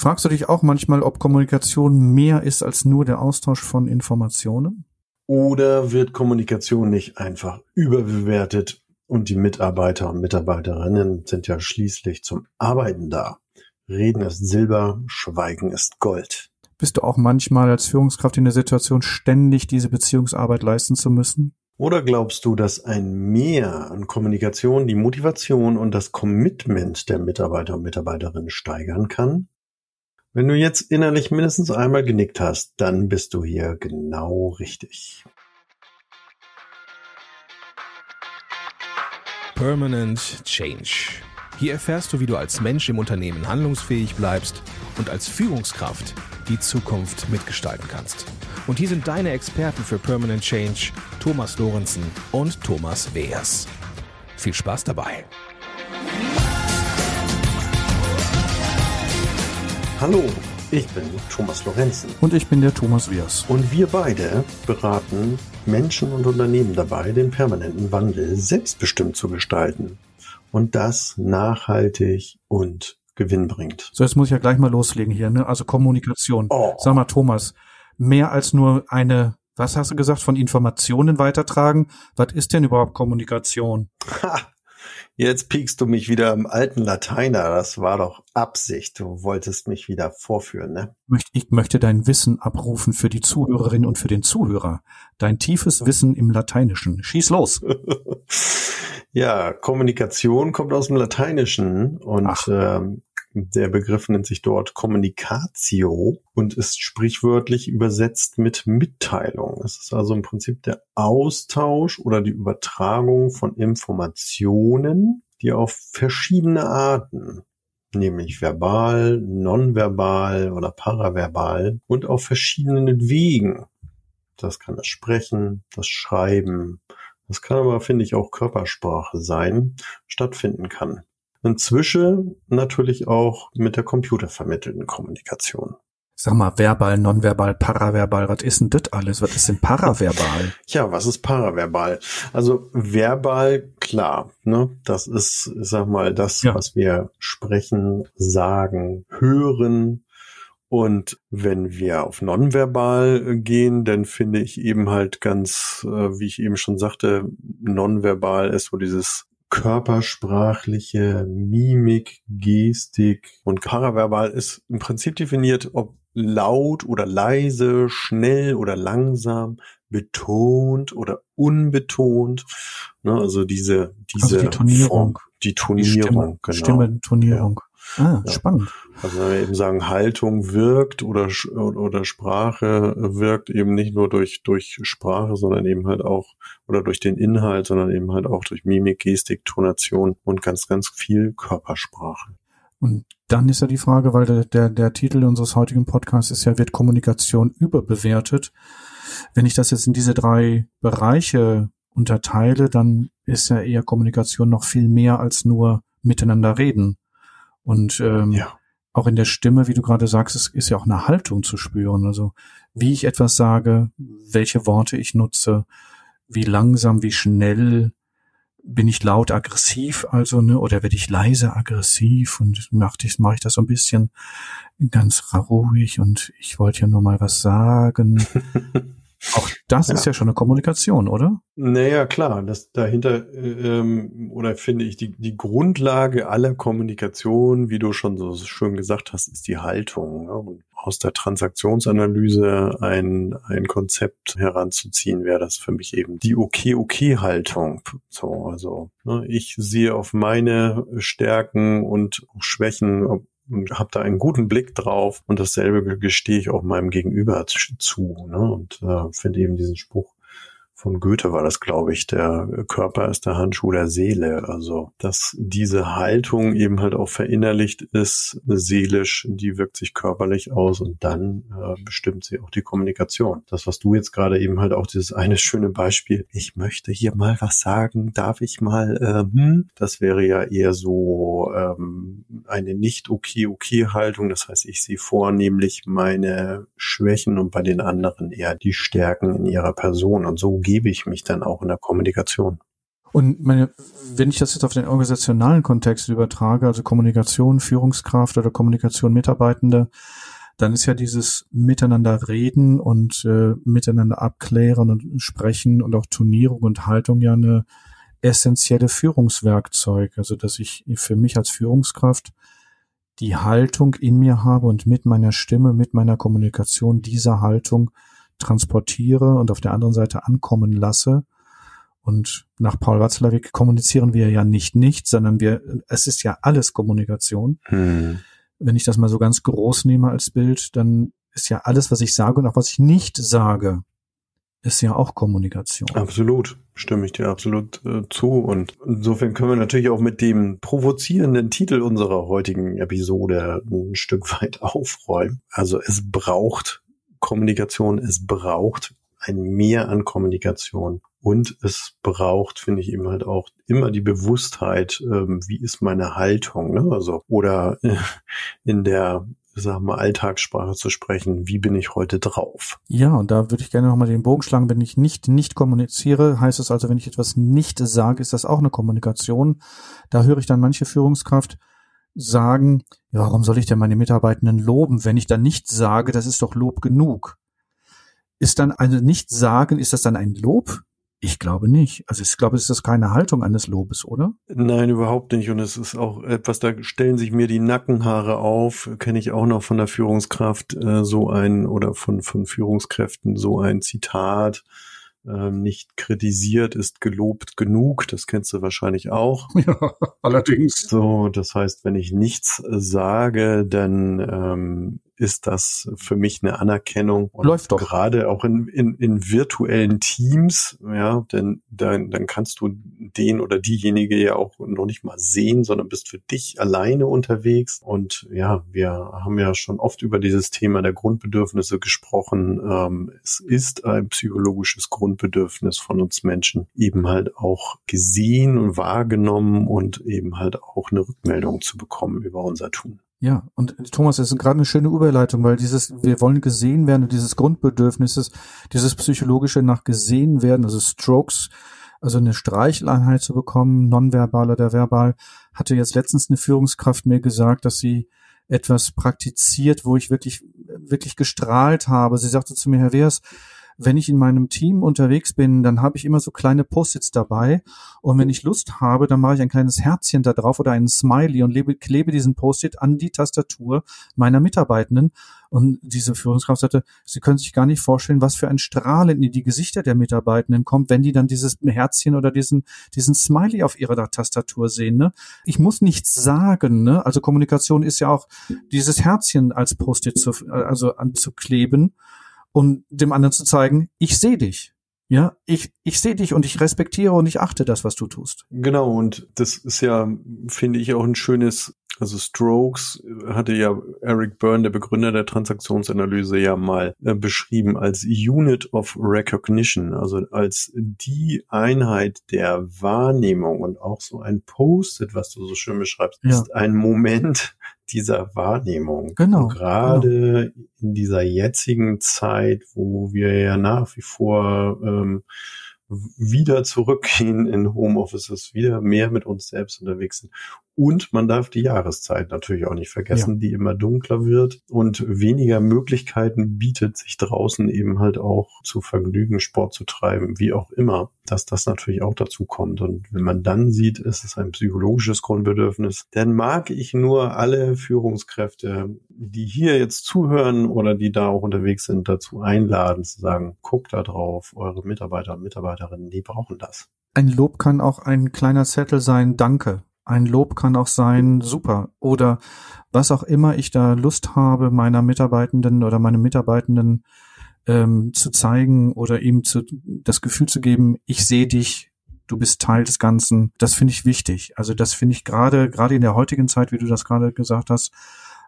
Fragst du dich auch manchmal, ob Kommunikation mehr ist als nur der Austausch von Informationen? Oder wird Kommunikation nicht einfach überbewertet und die Mitarbeiter und Mitarbeiterinnen sind ja schließlich zum Arbeiten da? Reden ist Silber, Schweigen ist Gold. Bist du auch manchmal als Führungskraft in der Situation, ständig diese Beziehungsarbeit leisten zu müssen? Oder glaubst du, dass ein Mehr an Kommunikation die Motivation und das Commitment der Mitarbeiter und Mitarbeiterinnen steigern kann? Wenn du jetzt innerlich mindestens einmal genickt hast, dann bist du hier genau richtig. Permanent Change. Hier erfährst du, wie du als Mensch im Unternehmen handlungsfähig bleibst und als Führungskraft die Zukunft mitgestalten kannst. Und hier sind deine Experten für Permanent Change, Thomas Lorenzen und Thomas Weers. Viel Spaß dabei! Hallo, ich bin Thomas Lorenzen. Und ich bin der Thomas Wiers. Und wir beide beraten Menschen und Unternehmen dabei, den permanenten Wandel selbstbestimmt zu gestalten. Und das nachhaltig und gewinnbringend. So, jetzt muss ich ja gleich mal loslegen hier, ne? Also Kommunikation. Oh. Sag mal, Thomas, mehr als nur eine, was hast du gesagt, von Informationen weitertragen? Was ist denn überhaupt Kommunikation? Ha, Jetzt piekst du mich wieder im alten Lateiner. Das war doch Absicht. Du wolltest mich wieder vorführen, ne? Ich möchte dein Wissen abrufen für die Zuhörerin und für den Zuhörer. Dein tiefes Wissen im Lateinischen. Schieß los. ja, Kommunikation kommt aus dem Lateinischen und ähm, der Begriff nennt sich dort Kommunicatio und ist sprichwörtlich übersetzt mit Mitteilung. Es ist also im Prinzip der Austausch oder die Übertragung von Informationen, die auf verschiedene Arten, nämlich verbal, nonverbal oder paraverbal und auf verschiedenen Wegen, das kann das Sprechen, das Schreiben, das kann aber, finde ich, auch Körpersprache sein, stattfinden kann. Inzwischen natürlich auch mit der computervermittelten Kommunikation. Sag mal, verbal, nonverbal, paraverbal, was ist denn das alles? Was ist denn paraverbal? ja, was ist paraverbal? Also verbal, klar, ne? Das ist, sag mal, das, ja. was wir sprechen, sagen, hören. Und wenn wir auf nonverbal gehen, dann finde ich eben halt ganz, äh, wie ich eben schon sagte, nonverbal ist so dieses körpersprachliche Mimik, Gestik und paraverbal ist im Prinzip definiert, ob laut oder leise, schnell oder langsam, betont oder unbetont. Ne, also diese, diese also die Tonierung. Form, die Tonierung, die Stimme, genau. Stimmentonierung. Ah, ja. spannend. Also wenn wir eben sagen, Haltung wirkt oder, oder Sprache wirkt eben nicht nur durch, durch Sprache, sondern eben halt auch, oder durch den Inhalt, sondern eben halt auch durch Mimik, Gestik, Tonation und ganz, ganz viel Körpersprache. Und dann ist ja die Frage, weil der, der, der Titel unseres heutigen Podcasts ist ja, wird Kommunikation überbewertet? Wenn ich das jetzt in diese drei Bereiche unterteile, dann ist ja eher Kommunikation noch viel mehr als nur miteinander reden. Und ähm, ja. auch in der Stimme, wie du gerade sagst, es ist ja auch eine Haltung zu spüren. Also wie ich etwas sage, welche Worte ich nutze, wie langsam, wie schnell bin ich laut aggressiv, also ne, oder werde ich leise aggressiv und mache ich, mach ich das so ein bisschen ganz ruhig und ich wollte ja nur mal was sagen. Auch das ja. ist ja schon eine Kommunikation, oder? Naja, klar. Das dahinter ähm, oder finde ich die die Grundlage aller Kommunikation, wie du schon so schön gesagt hast, ist die Haltung. Ne? Und aus der Transaktionsanalyse ein ein Konzept heranzuziehen, wäre das für mich eben die okay okay Haltung. So, also ne, ich sehe auf meine Stärken und Schwächen habe da einen guten Blick drauf und dasselbe gestehe ich auch meinem Gegenüber zu. Ne? Und äh, finde eben diesen Spruch von Goethe war das, glaube ich, der Körper ist der Handschuh der Seele. Also, dass diese Haltung eben halt auch verinnerlicht ist, seelisch, die wirkt sich körperlich aus und dann äh, bestimmt sie auch die Kommunikation. Das, was du jetzt gerade eben halt auch dieses eine schöne Beispiel, ich möchte hier mal was sagen, darf ich mal, äh, hm? das wäre ja eher so ähm, eine nicht okay okay Haltung. Das heißt, ich sehe vornehmlich meine Schwächen und bei den anderen eher die Stärken in ihrer Person und so gebe ich mich dann auch in der Kommunikation. Und meine, wenn ich das jetzt auf den organisationalen Kontext übertrage, also Kommunikation, Führungskraft oder Kommunikation Mitarbeitende, dann ist ja dieses Miteinander reden und äh, miteinander abklären und sprechen und auch Turnierung und Haltung ja eine essentielle Führungswerkzeug. Also dass ich für mich als Führungskraft die Haltung in mir habe und mit meiner Stimme, mit meiner Kommunikation dieser Haltung transportiere und auf der anderen Seite ankommen lasse. Und nach Paul Watzlawick kommunizieren wir ja nicht nichts, sondern wir, es ist ja alles Kommunikation. Hm. Wenn ich das mal so ganz groß nehme als Bild, dann ist ja alles, was ich sage und auch was ich nicht sage, ist ja auch Kommunikation. Absolut, stimme ich dir absolut äh, zu. Und insofern können wir natürlich auch mit dem provozierenden Titel unserer heutigen Episode ein Stück weit aufräumen. Also es braucht Kommunikation, es braucht ein Mehr an Kommunikation. Und es braucht, finde ich eben halt auch immer die Bewusstheit, ähm, wie ist meine Haltung, ne? Also, oder äh, in der sagen wir, Alltagssprache zu sprechen. Wie bin ich heute drauf? Ja, und da würde ich gerne nochmal den Bogen schlagen. Wenn ich nicht, nicht kommuniziere, heißt es also, wenn ich etwas nicht sage, ist das auch eine Kommunikation. Da höre ich dann manche Führungskraft sagen, ja, warum soll ich denn meine Mitarbeitenden loben, wenn ich dann nicht sage, das ist doch Lob genug. Ist dann also nicht sagen, ist das dann ein Lob? Ich glaube nicht. Also ich glaube, es ist keine Haltung eines Lobes, oder? Nein, überhaupt nicht. Und es ist auch etwas, da stellen sich mir die Nackenhaare auf. Kenne ich auch noch von der Führungskraft äh, so ein oder von, von Führungskräften so ein Zitat. Ähm, nicht kritisiert ist gelobt genug. Das kennst du wahrscheinlich auch. Ja, allerdings. So, das heißt, wenn ich nichts sage, dann ähm, ist das für mich eine Anerkennung. Und Läuft doch. Gerade auch in, in, in virtuellen Teams, ja, denn dann, dann kannst du den oder diejenige ja auch noch nicht mal sehen, sondern bist für dich alleine unterwegs. Und ja, wir haben ja schon oft über dieses Thema der Grundbedürfnisse gesprochen. Ähm, es ist ein psychologisches Grundbedürfnis von uns Menschen, eben halt auch gesehen und wahrgenommen und eben halt auch eine Rückmeldung zu bekommen über unser Tun. Ja, und Thomas, das ist gerade eine schöne Überleitung, weil dieses, wir wollen gesehen werden, dieses Grundbedürfnisses, dieses psychologische nach gesehen werden, also Strokes, also eine Streicheleinheit zu bekommen, nonverbal oder verbal, hatte jetzt letztens eine Führungskraft mir gesagt, dass sie etwas praktiziert, wo ich wirklich, wirklich gestrahlt habe. Sie sagte zu mir, Herr Wehrs, wenn ich in meinem Team unterwegs bin, dann habe ich immer so kleine Post-its dabei. Und wenn ich Lust habe, dann mache ich ein kleines Herzchen da drauf oder einen Smiley und lebe, klebe diesen Post-it an die Tastatur meiner Mitarbeitenden. Und diese Führungskraft sagte, Sie können sich gar nicht vorstellen, was für ein Strahlen in die Gesichter der Mitarbeitenden kommt, wenn die dann dieses Herzchen oder diesen, diesen Smiley auf ihrer Tastatur sehen. Ne? Ich muss nichts sagen. Ne? Also Kommunikation ist ja auch dieses Herzchen als Post-it zu, also anzukleben und dem anderen zu zeigen, ich sehe dich. Ja, ich, ich sehe dich und ich respektiere und ich achte das, was du tust. Genau, und das ist ja, finde ich, auch ein schönes, also Strokes hatte ja Eric Byrne, der Begründer der Transaktionsanalyse, ja mal äh, beschrieben als Unit of Recognition, also als die Einheit der Wahrnehmung und auch so ein Post-it, was du so schön beschreibst, ja. ist ein Moment dieser Wahrnehmung. Genau. Und gerade genau. in dieser jetzigen Zeit, wo wir ja nach wie vor ähm, wieder zurückgehen in Homeoffices, wieder mehr mit uns selbst unterwegs sind und man darf die Jahreszeit natürlich auch nicht vergessen, ja. die immer dunkler wird und weniger Möglichkeiten bietet, sich draußen eben halt auch zu vergnügen, Sport zu treiben, wie auch immer, dass das natürlich auch dazu kommt. Und wenn man dann sieht, ist es ein psychologisches Grundbedürfnis, dann mag ich nur alle Führungskräfte, die hier jetzt zuhören oder die da auch unterwegs sind, dazu einladen, zu sagen, guckt da drauf, eure Mitarbeiter und Mitarbeiterinnen, die brauchen das. Ein Lob kann auch ein kleiner Zettel sein, danke ein Lob kann auch sein, super. Oder was auch immer ich da Lust habe, meiner Mitarbeitenden oder meinem Mitarbeitenden ähm, zu zeigen oder ihm zu, das Gefühl zu geben, ich sehe dich, du bist Teil des Ganzen. Das finde ich wichtig. Also das finde ich gerade, gerade in der heutigen Zeit, wie du das gerade gesagt hast,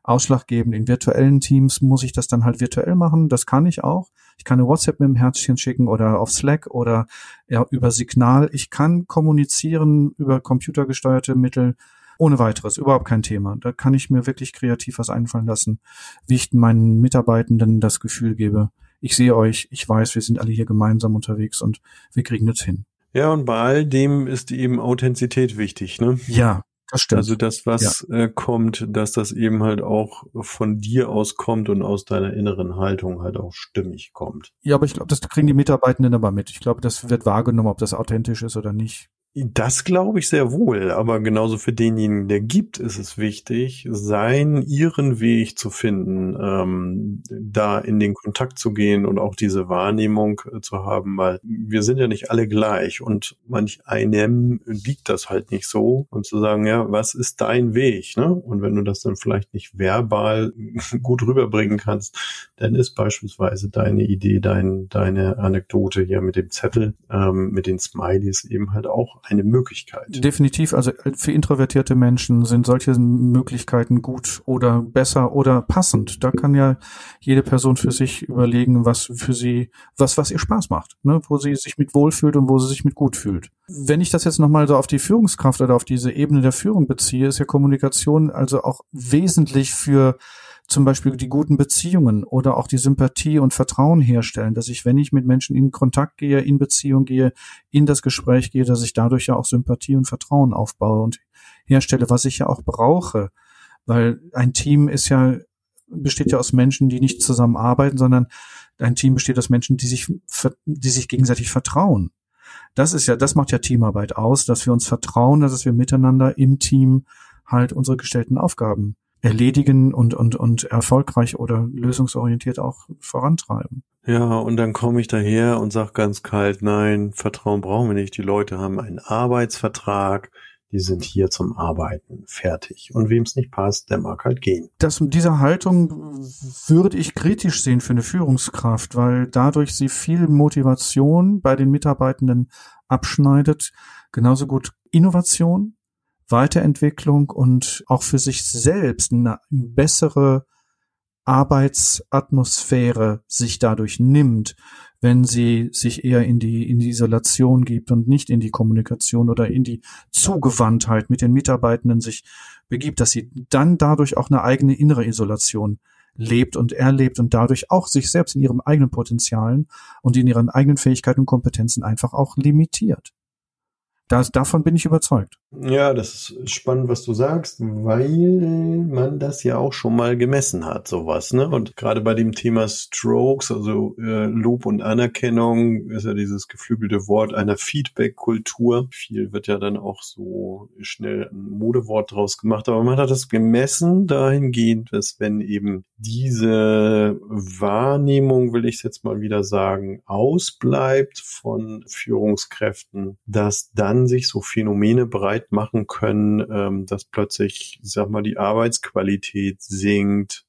ausschlaggebend. In virtuellen Teams muss ich das dann halt virtuell machen. Das kann ich auch. Ich kann eine WhatsApp mit einem Herzchen schicken oder auf Slack oder ja, über Signal. Ich kann kommunizieren über computergesteuerte Mittel ohne weiteres, überhaupt kein Thema. Da kann ich mir wirklich kreativ was einfallen lassen, wie ich meinen Mitarbeitenden das Gefühl gebe, ich sehe euch, ich weiß, wir sind alle hier gemeinsam unterwegs und wir kriegen das hin. Ja, und bei all dem ist eben Authentizität wichtig, ne? Ja, das stimmt. Also das, was ja. äh, kommt, dass das eben halt auch von dir aus kommt und aus deiner inneren Haltung halt auch stimmig kommt. Ja, aber ich glaube, das kriegen die Mitarbeitenden aber mit. Ich glaube, das wird wahrgenommen, ob das authentisch ist oder nicht. Das glaube ich sehr wohl, aber genauso für denjenigen, der gibt, ist es wichtig, seinen, ihren Weg zu finden, ähm, da in den Kontakt zu gehen und auch diese Wahrnehmung äh, zu haben, weil wir sind ja nicht alle gleich und manch einem liegt das halt nicht so und zu sagen, ja, was ist dein Weg? Ne? Und wenn du das dann vielleicht nicht verbal gut rüberbringen kannst, dann ist beispielsweise deine Idee, dein, deine Anekdote hier mit dem Zettel, ähm, mit den Smileys eben halt auch eine Möglichkeit. Definitiv. Also äh, für introvertierte Menschen sind solche Möglichkeiten gut oder besser oder passend. Da kann ja jede Person für sich überlegen, was für sie, was, was ihr Spaß macht, ne? wo sie sich mit wohlfühlt und wo sie sich mit gut fühlt. Wenn ich das jetzt nochmal so auf die Führungskraft oder auf diese Ebene der Führung beziehe, ist ja Kommunikation also auch wesentlich für zum Beispiel die guten Beziehungen oder auch die Sympathie und Vertrauen herstellen, dass ich, wenn ich mit Menschen in Kontakt gehe, in Beziehung gehe, in das Gespräch gehe, dass ich dadurch ja auch Sympathie und Vertrauen aufbaue und herstelle, was ich ja auch brauche. Weil ein Team ist ja, besteht ja aus Menschen, die nicht zusammenarbeiten, sondern ein Team besteht aus Menschen, die sich, die sich gegenseitig vertrauen. Das ist ja, das macht ja Teamarbeit aus, dass wir uns vertrauen, dass wir miteinander im Team halt unsere gestellten Aufgaben erledigen und, und, und erfolgreich oder lösungsorientiert auch vorantreiben. Ja, und dann komme ich daher und sage ganz kalt, nein, Vertrauen brauchen wir nicht. Die Leute haben einen Arbeitsvertrag, die sind hier zum Arbeiten, fertig. Und wem es nicht passt, der mag halt gehen. Das, diese Haltung würde ich kritisch sehen für eine Führungskraft, weil dadurch sie viel Motivation bei den Mitarbeitenden abschneidet. Genauso gut Innovation, Weiterentwicklung und auch für sich selbst eine bessere Arbeitsatmosphäre sich dadurch nimmt, wenn sie sich eher in die, in die Isolation gibt und nicht in die Kommunikation oder in die Zugewandtheit mit den Mitarbeitenden sich begibt, dass sie dann dadurch auch eine eigene innere Isolation lebt und erlebt und dadurch auch sich selbst in ihren eigenen Potenzialen und in ihren eigenen Fähigkeiten und Kompetenzen einfach auch limitiert. Das, davon bin ich überzeugt. Ja, das ist spannend, was du sagst, weil man das ja auch schon mal gemessen hat, sowas. Ne? Und gerade bei dem Thema Strokes, also äh, Lob und Anerkennung, ist ja dieses geflügelte Wort einer Feedback-Kultur. Viel wird ja dann auch so schnell ein Modewort draus gemacht, aber man hat das gemessen dahingehend, dass wenn eben diese Wahrnehmung, will ich es jetzt mal wieder sagen, ausbleibt von Führungskräften, dass dann sich so Phänomene breit machen können, ähm, dass plötzlich, sag mal, die Arbeitsqualität sinkt,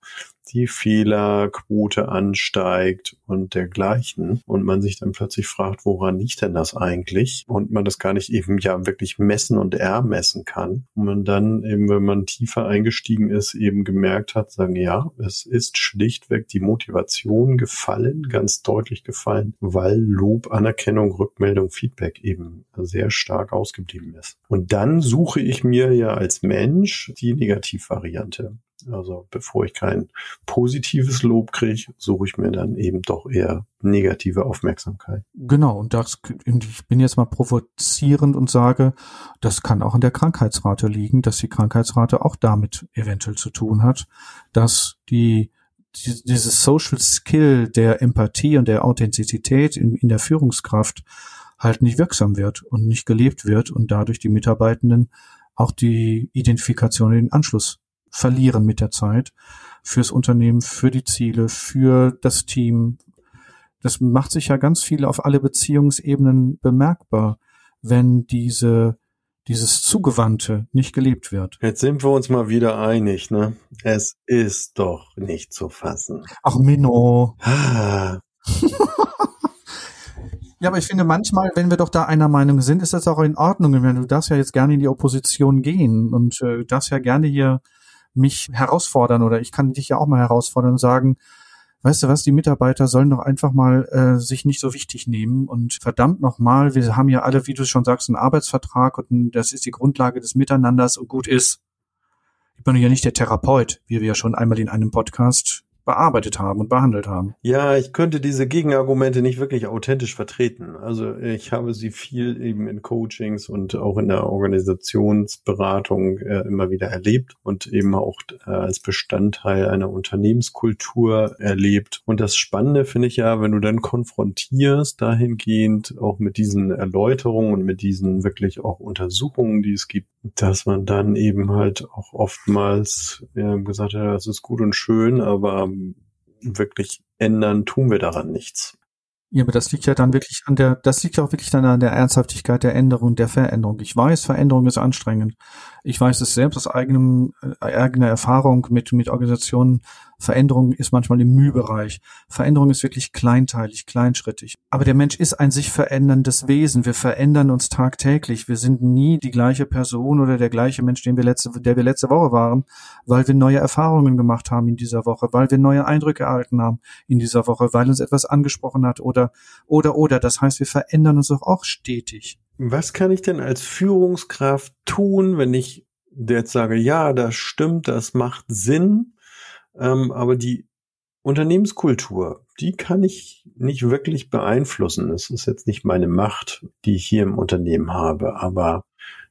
Fehlerquote ansteigt und dergleichen und man sich dann plötzlich fragt, woran liegt denn das eigentlich? Und man das gar nicht eben ja wirklich messen und ermessen kann. Und man dann eben, wenn man tiefer eingestiegen ist, eben gemerkt hat, sagen, ja, es ist schlichtweg die Motivation gefallen, ganz deutlich gefallen, weil Lob, Anerkennung, Rückmeldung, Feedback eben sehr stark ausgeblieben ist. Und dann suche ich mir ja als Mensch die Negativvariante. Also bevor ich kein positives Lob kriege, suche ich mir dann eben doch eher negative Aufmerksamkeit. Genau, und das, ich bin jetzt mal provozierend und sage, das kann auch an der Krankheitsrate liegen, dass die Krankheitsrate auch damit eventuell zu tun hat, dass die dieses Social Skill der Empathie und der Authentizität in, in der Führungskraft halt nicht wirksam wird und nicht gelebt wird und dadurch die Mitarbeitenden auch die Identifikation in den Anschluss verlieren mit der Zeit fürs Unternehmen, für die Ziele, für das Team. Das macht sich ja ganz viel auf alle Beziehungsebenen bemerkbar, wenn diese dieses Zugewandte nicht gelebt wird. Jetzt sind wir uns mal wieder einig, ne? Es ist doch nicht zu fassen. Ach, Minno. Ja, aber ich finde manchmal, wenn wir doch da einer Meinung sind, ist das auch in Ordnung. Du darfst ja jetzt gerne in die Opposition gehen und äh, darfst ja gerne hier mich herausfordern oder ich kann dich ja auch mal herausfordern und sagen, weißt du was, die Mitarbeiter sollen doch einfach mal äh, sich nicht so wichtig nehmen und verdammt nochmal, wir haben ja alle, wie du schon sagst, einen Arbeitsvertrag und das ist die Grundlage des Miteinanders und gut ist. Ich bin ja nicht der Therapeut, wie wir ja schon einmal in einem Podcast bearbeitet haben und behandelt haben. Ja, ich könnte diese Gegenargumente nicht wirklich authentisch vertreten. Also ich habe sie viel eben in Coachings und auch in der Organisationsberatung äh, immer wieder erlebt und eben auch äh, als Bestandteil einer Unternehmenskultur erlebt. Und das Spannende finde ich ja, wenn du dann konfrontierst dahingehend auch mit diesen Erläuterungen und mit diesen wirklich auch Untersuchungen, die es gibt, dass man dann eben halt auch oftmals ja, gesagt hat, das ist gut und schön, aber wirklich ändern tun wir daran nichts. Ja, aber das liegt ja dann wirklich an der, das liegt ja auch wirklich dann an der Ernsthaftigkeit der Änderung, der Veränderung. Ich weiß, Veränderung ist anstrengend. Ich weiß es selbst aus eigenem, äh, eigener Erfahrung mit, mit Organisationen. Veränderung ist manchmal im Mühbereich. Veränderung ist wirklich kleinteilig, kleinschrittig. Aber der Mensch ist ein sich veränderndes Wesen. Wir verändern uns tagtäglich. Wir sind nie die gleiche Person oder der gleiche Mensch, den wir letzte, der wir letzte Woche waren, weil wir neue Erfahrungen gemacht haben in dieser Woche, weil wir neue Eindrücke erhalten haben in dieser Woche, weil uns etwas angesprochen hat oder, oder, oder. Das heißt, wir verändern uns auch stetig was kann ich denn als Führungskraft tun, wenn ich jetzt sage, ja, das stimmt, das macht Sinn, ähm, aber die Unternehmenskultur, die kann ich nicht wirklich beeinflussen. Es ist jetzt nicht meine Macht, die ich hier im Unternehmen habe, aber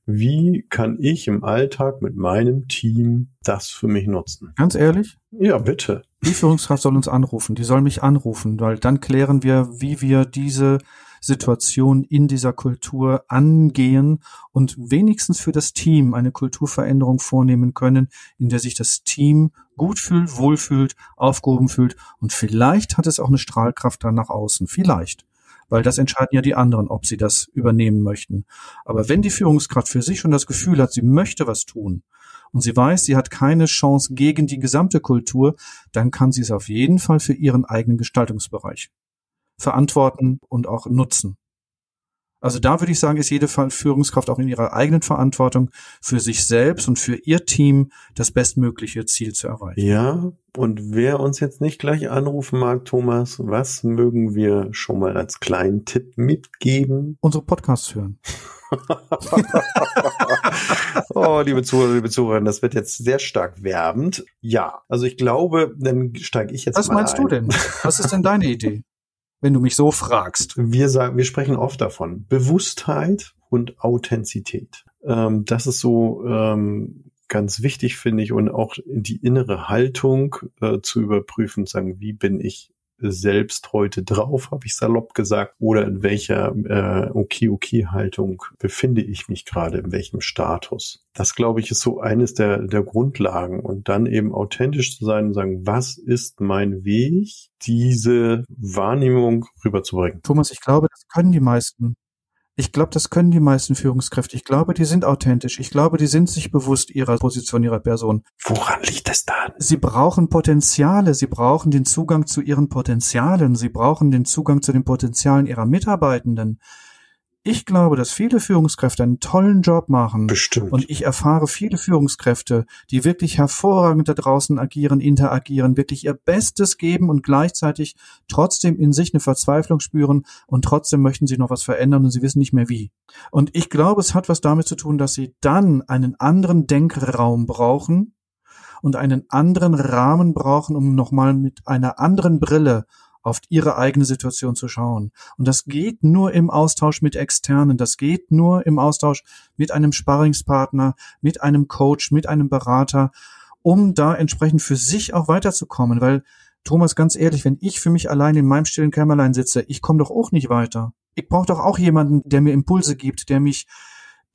wie kann ich im Alltag mit meinem Team das für mich nutzen? Ganz ehrlich? Ja, bitte. Die Führungskraft soll uns anrufen, die soll mich anrufen, weil dann klären wir, wie wir diese Situation in dieser Kultur angehen und wenigstens für das Team eine Kulturveränderung vornehmen können, in der sich das Team gut fühlt, wohlfühlt, aufgehoben fühlt und vielleicht hat es auch eine Strahlkraft dann nach außen. Vielleicht weil das entscheiden ja die anderen, ob sie das übernehmen möchten. Aber wenn die Führungskraft für sich schon das Gefühl hat, sie möchte was tun und sie weiß, sie hat keine Chance gegen die gesamte Kultur, dann kann sie es auf jeden Fall für ihren eigenen Gestaltungsbereich verantworten und auch nutzen. Also da würde ich sagen, ist jede Führungskraft auch in ihrer eigenen Verantwortung für sich selbst und für ihr Team das bestmögliche Ziel zu erreichen. Ja, und wer uns jetzt nicht gleich anrufen mag, Thomas, was mögen wir schon mal als kleinen Tipp mitgeben? Unsere Podcasts hören. oh, liebe Zuhörer, liebe Zuhörer, das wird jetzt sehr stark werbend. Ja, also ich glaube, dann steige ich jetzt Was mal meinst ein. du denn? Was ist denn deine Idee? wenn du mich so fragst. Wir sagen, wir sprechen oft davon. Bewusstheit und Authentizität. Ähm, das ist so ähm, ganz wichtig, finde ich, und auch die innere Haltung äh, zu überprüfen, sagen, wie bin ich selbst heute drauf, habe ich salopp gesagt, oder in welcher äh, Okay-Okay-Haltung befinde ich mich gerade, in welchem Status. Das, glaube ich, ist so eines der, der Grundlagen. Und dann eben authentisch zu sein und sagen, was ist mein Weg, diese Wahrnehmung rüberzubringen. Thomas, ich glaube, das können die meisten. Ich glaube, das können die meisten Führungskräfte. Ich glaube, die sind authentisch. Ich glaube, die sind sich bewusst ihrer Position, ihrer Person. Woran liegt es dann? Sie brauchen Potenziale. Sie brauchen den Zugang zu ihren Potenzialen. Sie brauchen den Zugang zu den Potenzialen ihrer Mitarbeitenden ich glaube, dass viele Führungskräfte einen tollen Job machen. Bestimmt. Und ich erfahre viele Führungskräfte, die wirklich hervorragend da draußen agieren, interagieren, wirklich ihr Bestes geben und gleichzeitig trotzdem in sich eine Verzweiflung spüren und trotzdem möchten sie noch was verändern und sie wissen nicht mehr wie. Und ich glaube, es hat was damit zu tun, dass sie dann einen anderen Denkraum brauchen und einen anderen Rahmen brauchen, um nochmal mit einer anderen Brille auf ihre eigene Situation zu schauen. Und das geht nur im Austausch mit Externen, das geht nur im Austausch mit einem Sparringspartner, mit einem Coach, mit einem Berater, um da entsprechend für sich auch weiterzukommen. Weil, Thomas, ganz ehrlich, wenn ich für mich allein in meinem stillen Kämmerlein sitze, ich komme doch auch nicht weiter. Ich brauche doch auch jemanden, der mir Impulse gibt, der mich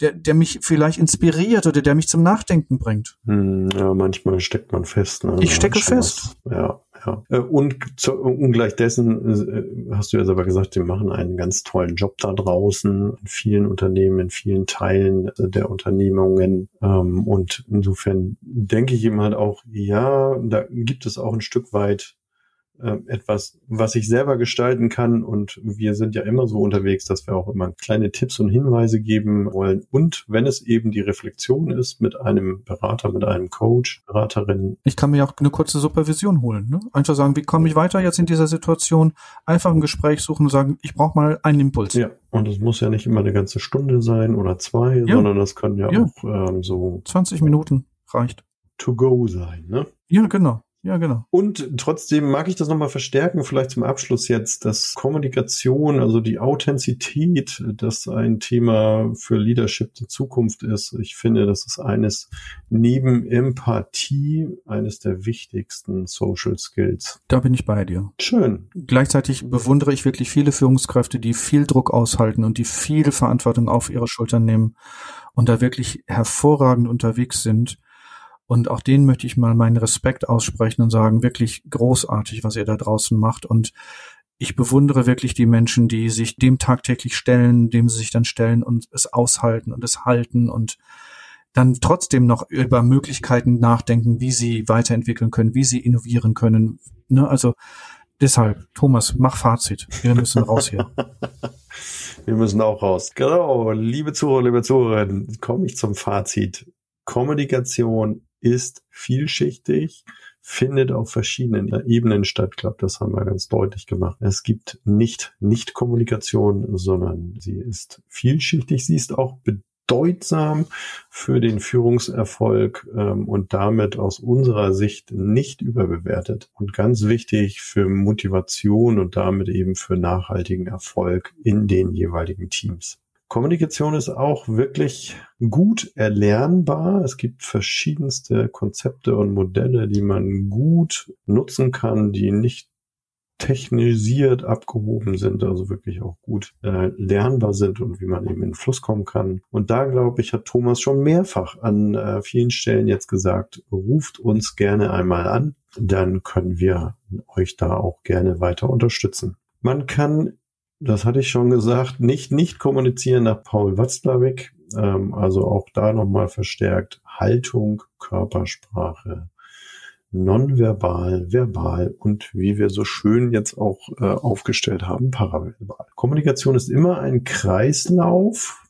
der, der mich vielleicht inspiriert oder der mich zum Nachdenken bringt. Hm, ja, manchmal steckt man fest. Ne? Ich stecke fest. Was. Ja, ja. Äh, und zu, ungleich dessen äh, hast du ja selber gesagt, die machen einen ganz tollen Job da draußen in vielen Unternehmen, in vielen Teilen der Unternehmungen. Ähm, und insofern denke ich ihm halt auch, ja, da gibt es auch ein Stück weit äh, etwas, was ich selber gestalten kann. Und wir sind ja immer so unterwegs, dass wir auch immer kleine Tipps und Hinweise geben wollen. Und wenn es eben die Reflexion ist mit einem Berater, mit einem Coach, Beraterin. Ich kann mir auch eine kurze Supervision holen. Ne? Einfach sagen, wie komme ich weiter jetzt in dieser Situation? Einfach ein Gespräch suchen und sagen, ich brauche mal einen Impuls. Ja, und es muss ja nicht immer eine ganze Stunde sein oder zwei, ja. sondern das können ja, ja. auch ähm, so 20 Minuten reicht. To go sein, ne? Ja, genau. Ja, genau. Und trotzdem mag ich das nochmal verstärken, vielleicht zum Abschluss jetzt, dass Kommunikation, also die Authentizität, das ein Thema für Leadership der Zukunft ist. Ich finde, das ist eines neben Empathie eines der wichtigsten Social Skills. Da bin ich bei dir. Schön. Gleichzeitig bewundere ich wirklich viele Führungskräfte, die viel Druck aushalten und die viel Verantwortung auf ihre Schultern nehmen und da wirklich hervorragend unterwegs sind und auch denen möchte ich mal meinen Respekt aussprechen und sagen, wirklich großartig, was ihr da draußen macht. Und ich bewundere wirklich die Menschen, die sich dem tagtäglich stellen, dem sie sich dann stellen und es aushalten und es halten und dann trotzdem noch über Möglichkeiten nachdenken, wie sie weiterentwickeln können, wie sie innovieren können. Ne? Also deshalb, Thomas, mach Fazit. Wir müssen raus hier. Wir müssen auch raus. Genau, liebe Zuhörer, liebe Zuhörerinnen, komme ich zum Fazit. Kommunikation ist vielschichtig, findet auf verschiedenen Ebenen statt. Ich glaube, das haben wir ganz deutlich gemacht. Es gibt nicht Nicht-Kommunikation, sondern sie ist vielschichtig. Sie ist auch bedeutsam für den Führungserfolg ähm, und damit aus unserer Sicht nicht überbewertet und ganz wichtig für Motivation und damit eben für nachhaltigen Erfolg in den jeweiligen Teams. Kommunikation ist auch wirklich gut erlernbar. Es gibt verschiedenste Konzepte und Modelle, die man gut nutzen kann, die nicht technisiert abgehoben sind, also wirklich auch gut äh, lernbar sind und wie man eben in den Fluss kommen kann. Und da, glaube ich, hat Thomas schon mehrfach an äh, vielen Stellen jetzt gesagt, ruft uns gerne einmal an, dann können wir euch da auch gerne weiter unterstützen. Man kann das hatte ich schon gesagt, nicht nicht kommunizieren nach Paul Watzlawick, ähm, also auch da nochmal verstärkt Haltung, Körpersprache, nonverbal, verbal und wie wir so schön jetzt auch äh, aufgestellt haben, paraverbal. Kommunikation ist immer ein Kreislauf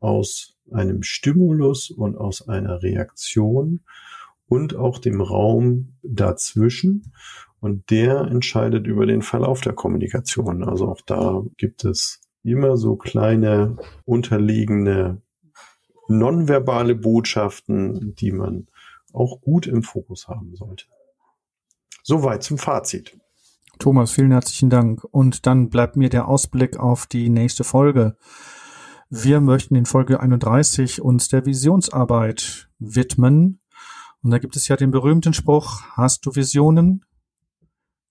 aus einem Stimulus und aus einer Reaktion und auch dem Raum dazwischen. Und der entscheidet über den Verlauf der Kommunikation. Also auch da gibt es immer so kleine unterliegende nonverbale Botschaften, die man auch gut im Fokus haben sollte. Soweit zum Fazit. Thomas, vielen herzlichen Dank. Und dann bleibt mir der Ausblick auf die nächste Folge. Wir möchten in Folge 31 uns der Visionsarbeit widmen. Und da gibt es ja den berühmten Spruch, hast du Visionen?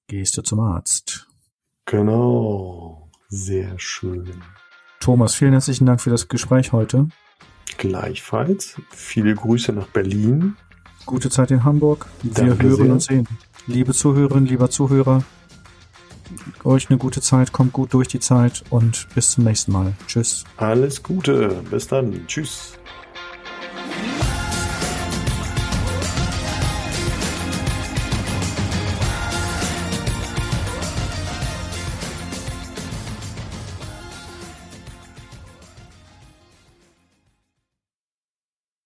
Gehst du zum Arzt. Genau, sehr schön. Thomas, vielen herzlichen Dank für das Gespräch heute. Gleichfalls. Viele Grüße nach Berlin. Gute Zeit in Hamburg. Wir Danke hören sehr. und sehen. Liebe Zuhörerinnen, lieber Zuhörer, euch eine gute Zeit, kommt gut durch die Zeit und bis zum nächsten Mal. Tschüss. Alles Gute. Bis dann. Tschüss.